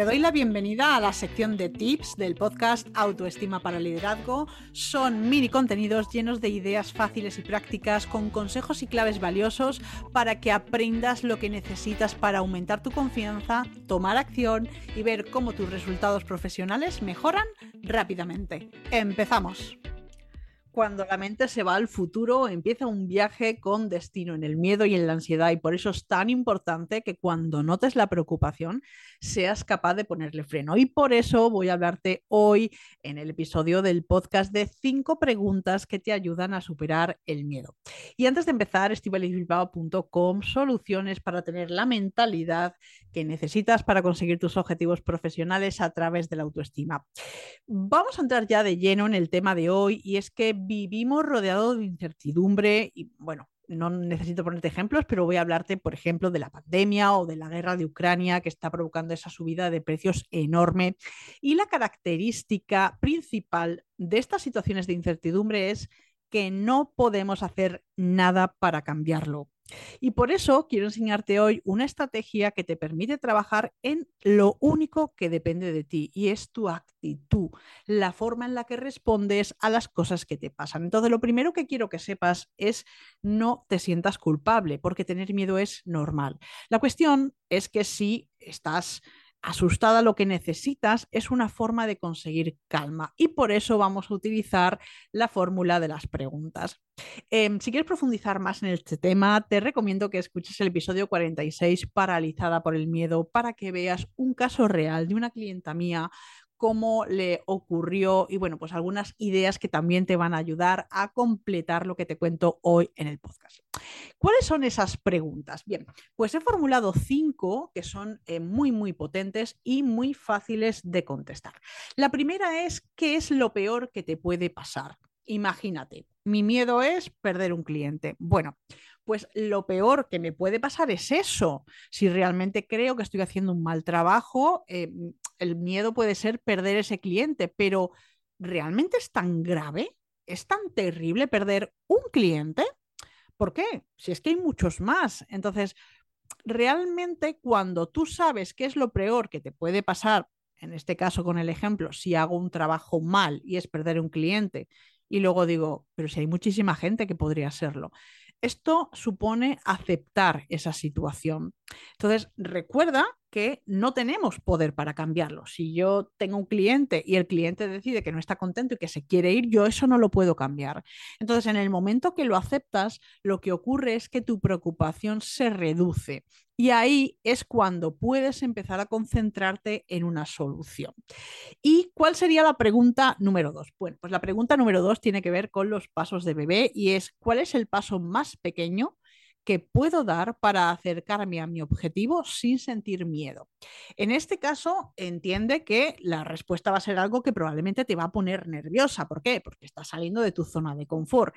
Te doy la bienvenida a la sección de tips del podcast Autoestima para Liderazgo. Son mini contenidos llenos de ideas fáciles y prácticas con consejos y claves valiosos para que aprendas lo que necesitas para aumentar tu confianza, tomar acción y ver cómo tus resultados profesionales mejoran rápidamente. Empezamos. Cuando la mente se va al futuro, empieza un viaje con destino en el miedo y en la ansiedad y por eso es tan importante que cuando notes la preocupación seas capaz de ponerle freno. Y por eso voy a hablarte hoy en el episodio del podcast de cinco preguntas que te ayudan a superar el miedo. Y antes de empezar, estivalisbilbao.com, soluciones para tener la mentalidad que necesitas para conseguir tus objetivos profesionales a través de la autoestima. Vamos a entrar ya de lleno en el tema de hoy y es que vivimos rodeados de incertidumbre y bueno, no necesito ponerte ejemplos, pero voy a hablarte, por ejemplo, de la pandemia o de la guerra de Ucrania que está provocando esa subida de precios enorme. Y la característica principal de estas situaciones de incertidumbre es que no podemos hacer nada para cambiarlo. Y por eso quiero enseñarte hoy una estrategia que te permite trabajar en lo único que depende de ti y es tu actitud, la forma en la que respondes a las cosas que te pasan. Entonces, lo primero que quiero que sepas es no te sientas culpable, porque tener miedo es normal. La cuestión es que si estás asustada, lo que necesitas es una forma de conseguir calma y por eso vamos a utilizar la fórmula de las preguntas. Em, si quieres profundizar más en este tema, te recomiendo que escuches el episodio 46, Paralizada por el Miedo, para que veas un caso real de una clienta mía cómo le ocurrió y bueno, pues algunas ideas que también te van a ayudar a completar lo que te cuento hoy en el podcast. ¿Cuáles son esas preguntas? Bien, pues he formulado cinco que son eh, muy, muy potentes y muy fáciles de contestar. La primera es, ¿qué es lo peor que te puede pasar? Imagínate, mi miedo es perder un cliente. Bueno, pues lo peor que me puede pasar es eso. Si realmente creo que estoy haciendo un mal trabajo, eh, el miedo puede ser perder ese cliente, pero ¿realmente es tan grave? ¿Es tan terrible perder un cliente? ¿Por qué? Si es que hay muchos más. Entonces, realmente cuando tú sabes qué es lo peor que te puede pasar, en este caso con el ejemplo, si hago un trabajo mal y es perder un cliente, y luego digo, pero si hay muchísima gente que podría hacerlo. Esto supone aceptar esa situación. Entonces, recuerda que no tenemos poder para cambiarlo. Si yo tengo un cliente y el cliente decide que no está contento y que se quiere ir, yo eso no lo puedo cambiar. Entonces, en el momento que lo aceptas, lo que ocurre es que tu preocupación se reduce y ahí es cuando puedes empezar a concentrarte en una solución. ¿Y cuál sería la pregunta número dos? Bueno, pues la pregunta número dos tiene que ver con los pasos de bebé y es ¿cuál es el paso más pequeño que puedo dar para acercarme a mi objetivo sin sentir miedo. En este caso, entiende que la respuesta va a ser algo que probablemente te va a poner nerviosa. ¿Por qué? Porque estás saliendo de tu zona de confort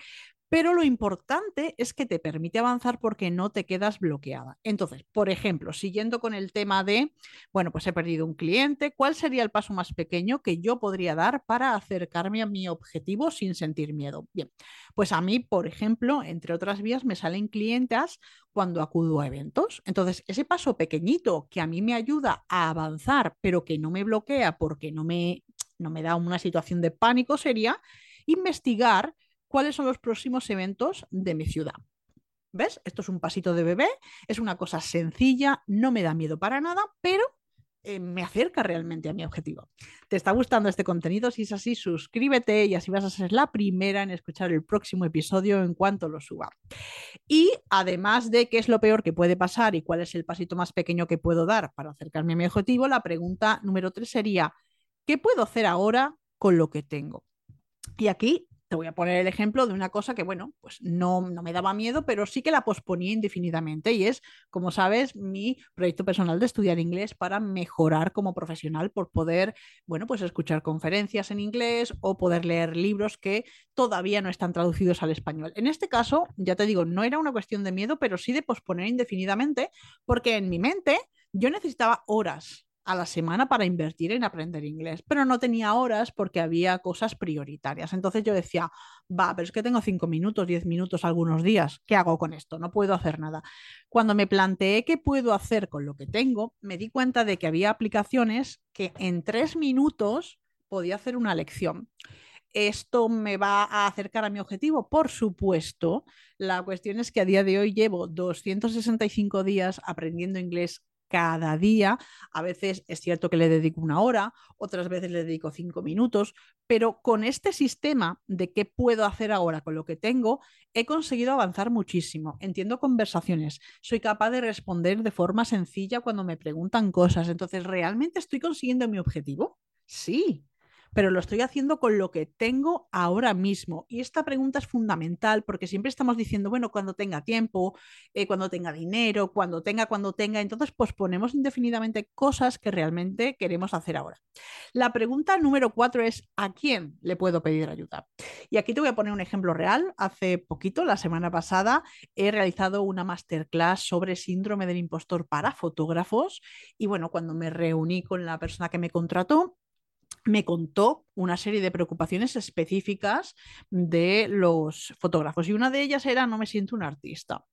pero lo importante es que te permite avanzar porque no te quedas bloqueada. Entonces, por ejemplo, siguiendo con el tema de, bueno, pues he perdido un cliente, ¿cuál sería el paso más pequeño que yo podría dar para acercarme a mi objetivo sin sentir miedo? Bien, pues a mí, por ejemplo, entre otras vías, me salen clientas cuando acudo a eventos. Entonces, ese paso pequeñito que a mí me ayuda a avanzar, pero que no me bloquea porque no me, no me da una situación de pánico, sería investigar cuáles son los próximos eventos de mi ciudad. ¿Ves? Esto es un pasito de bebé, es una cosa sencilla, no me da miedo para nada, pero eh, me acerca realmente a mi objetivo. ¿Te está gustando este contenido? Si es así, suscríbete y así vas a ser la primera en escuchar el próximo episodio en cuanto lo suba. Y además de qué es lo peor que puede pasar y cuál es el pasito más pequeño que puedo dar para acercarme a mi objetivo, la pregunta número tres sería, ¿qué puedo hacer ahora con lo que tengo? Y aquí te voy a poner el ejemplo de una cosa que, bueno, pues no, me daba miedo, pero sí que la posponía indefinidamente y es, como sabes, mi proyecto personal de estudiar inglés para mejorar como profesional por poder, bueno, pues escuchar conferencias en inglés o poder leer libros que todavía no están traducidos al español. En este caso, ya te digo, no era una cuestión de miedo, pero sí de posponer indefinidamente porque en mi mente yo necesitaba horas a la semana para invertir en aprender inglés, pero no tenía horas porque había cosas prioritarias. Entonces yo decía, va, pero es que tengo cinco minutos, diez minutos algunos días, ¿qué hago con esto? No puedo hacer nada. Cuando me planteé qué puedo hacer con lo que tengo, me di cuenta de que había aplicaciones que en tres minutos podía hacer una lección. ¿Esto me va a acercar a mi objetivo? Por supuesto. La cuestión es que a día de hoy llevo 265 días aprendiendo inglés cada día. A veces es cierto que le dedico una hora, otras veces le dedico cinco minutos, pero con este sistema de qué puedo hacer ahora con lo que tengo, he conseguido avanzar muchísimo. Entiendo conversaciones, soy capaz de responder de forma sencilla cuando me preguntan cosas. Entonces, ¿realmente estoy consiguiendo mi objetivo? Sí, pero lo estoy haciendo con lo que tengo ahora mismo. Y esta pregunta es fundamental porque siempre estamos diciendo, bueno, cuando tenga tiempo, eh, cuando tenga dinero, cuando tenga, cuando tenga, entonces posponemos indefinidamente cosas que realmente queremos hacer ahora. La pregunta número cuatro es, ¿a quién le puedo pedir ayuda? Y aquí te voy a poner un ejemplo real. Hace poquito, la semana pasada, he realizado una masterclass sobre síndrome del impostor para fotógrafos y bueno, cuando me reuní con la persona que me contrató, me contó una serie de preocupaciones específicas de los fotógrafos y una de ellas era no me siento un artista.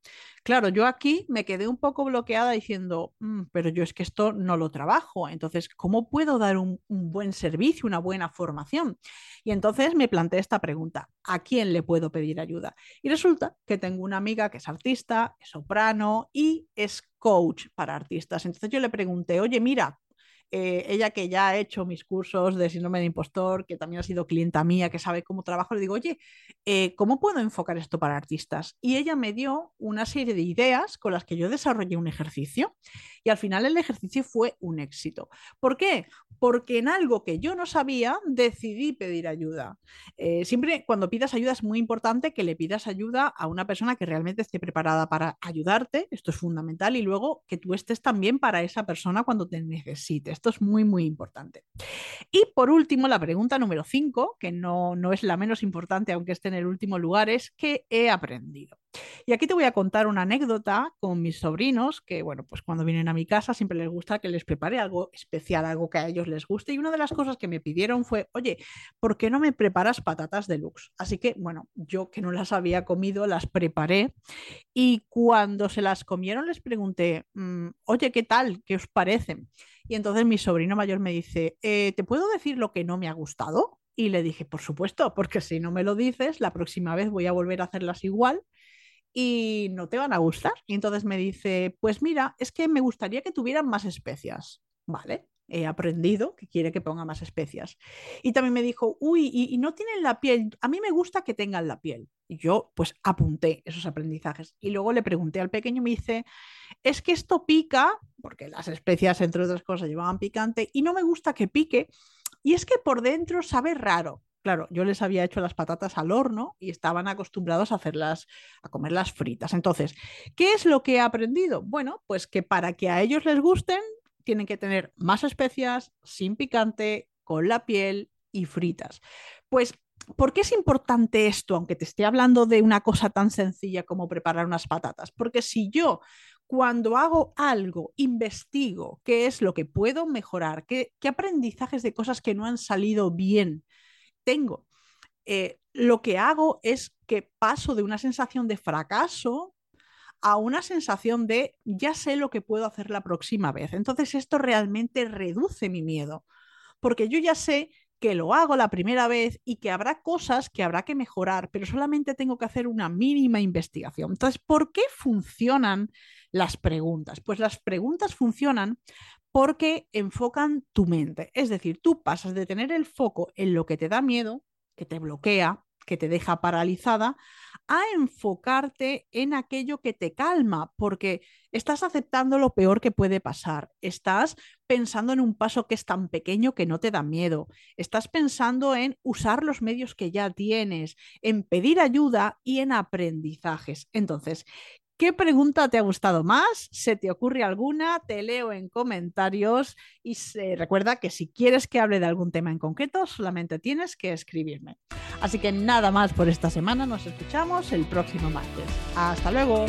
Claro, yo aquí me quedé un poco bloqueada diciendo, mm, pero yo es que esto no lo trabajo, entonces, ¿cómo puedo dar un, un, buen servicio, una buena formación? Y entonces me planteé esta pregunta, ¿a quién le puedo pedir ayuda? Y resulta que tengo una amiga que es artista, es soprano y es coach para artistas. Entonces yo le pregunté, oye, mira, eh, ella que ya ha hecho mis cursos de síndrome de impostor, que también ha sido clienta mía, que sabe cómo trabajo, le digo, oye, eh, ¿cómo puedo enfocar esto para artistas? Y ella me dio una serie de ideas con las que yo desarrollé un ejercicio y al final el ejercicio fue un éxito. ¿Por qué? Porque en algo que yo no sabía decidí pedir ayuda. Eh, siempre cuando pidas ayuda es muy importante que le pidas ayuda a una persona que realmente esté preparada para ayudarte, esto es fundamental, y luego que tú estés también para esa persona cuando te necesites. Esto es muy, muy importante. Y por último, la pregunta número 5, que no, no es la menos importante, aunque esté en el último lugar, es ¿qué he aprendido? Y aquí te voy a contar una anécdota con mis sobrinos, que bueno, pues cuando vienen a mi casa siempre les gusta que les prepare algo especial, algo que a ellos les guste. Y una de las cosas que me pidieron fue, oye, ¿por qué no me preparas patatas deluxe? Así que bueno, yo que no las había comido, las preparé y cuando se las comieron les pregunté, mm, oye, ¿qué tal? ¿Qué os parecen? Y entonces mi sobrino mayor me dice, eh, ¿te puedo decir lo que no me ha gustado? Y le dije, por supuesto, porque si no me lo dices, la próxima vez voy a volver a hacerlas igual y no te van a gustar. Y entonces me dice, pues mira, es que me gustaría que tuvieran más especias. Vale, he aprendido que quiere que ponga más especias. Y también me dijo, uy, y, no tienen la piel, a mí me gusta que tengan la piel. Y yo pues apunté esos aprendizajes. Y luego le pregunté al pequeño, me dice, es que esto pica, porque las especias, entre otras cosas, llevaban picante, y no me gusta que pique. Y es que por dentro sabe raro. Claro, yo les había hecho las patatas al horno y estaban acostumbrados a hacerlas, a comerlas fritas. Entonces, ¿qué es lo que he aprendido? Bueno, pues que para que a ellos les gusten, tienen que tener más especias, sin picante, con la piel y fritas. Pues, ¿por qué es importante esto, aunque te esté hablando de una cosa tan sencilla como preparar unas patatas? Porque si yo cuando hago algo, investigo qué es lo que puedo mejorar, qué, aprendizajes de cosas que no han salido bien tengo, eh, lo que hago es que paso de una sensación de fracaso a una sensación de ya sé lo que puedo hacer la próxima vez. Entonces esto realmente reduce mi miedo, porque yo ya sé que lo hago la primera vez y que habrá cosas que habrá que mejorar, pero solamente tengo que hacer una mínima investigación. Entonces, ¿por qué funcionan las preguntas? Pues las preguntas funcionan porque enfocan tu mente. Es decir, tú pasas de tener el foco en lo que te da miedo, que te bloquea, que te deja paralizada, a enfocarte en aquello que te calma, porque estás aceptando lo peor que puede pasar, estás pensando en un paso que es tan pequeño que no te da miedo, estás pensando en usar los medios que ya tienes, en pedir ayuda y en aprendizajes. Entonces, ¿Qué pregunta te ha gustado más? ¿Se te ocurre alguna? Te leo en comentarios y se, recuerda que si quieres que hable de algún tema en concreto, solamente tienes que escribirme. Así que nada más por esta semana, nos escuchamos el próximo martes. Hasta luego.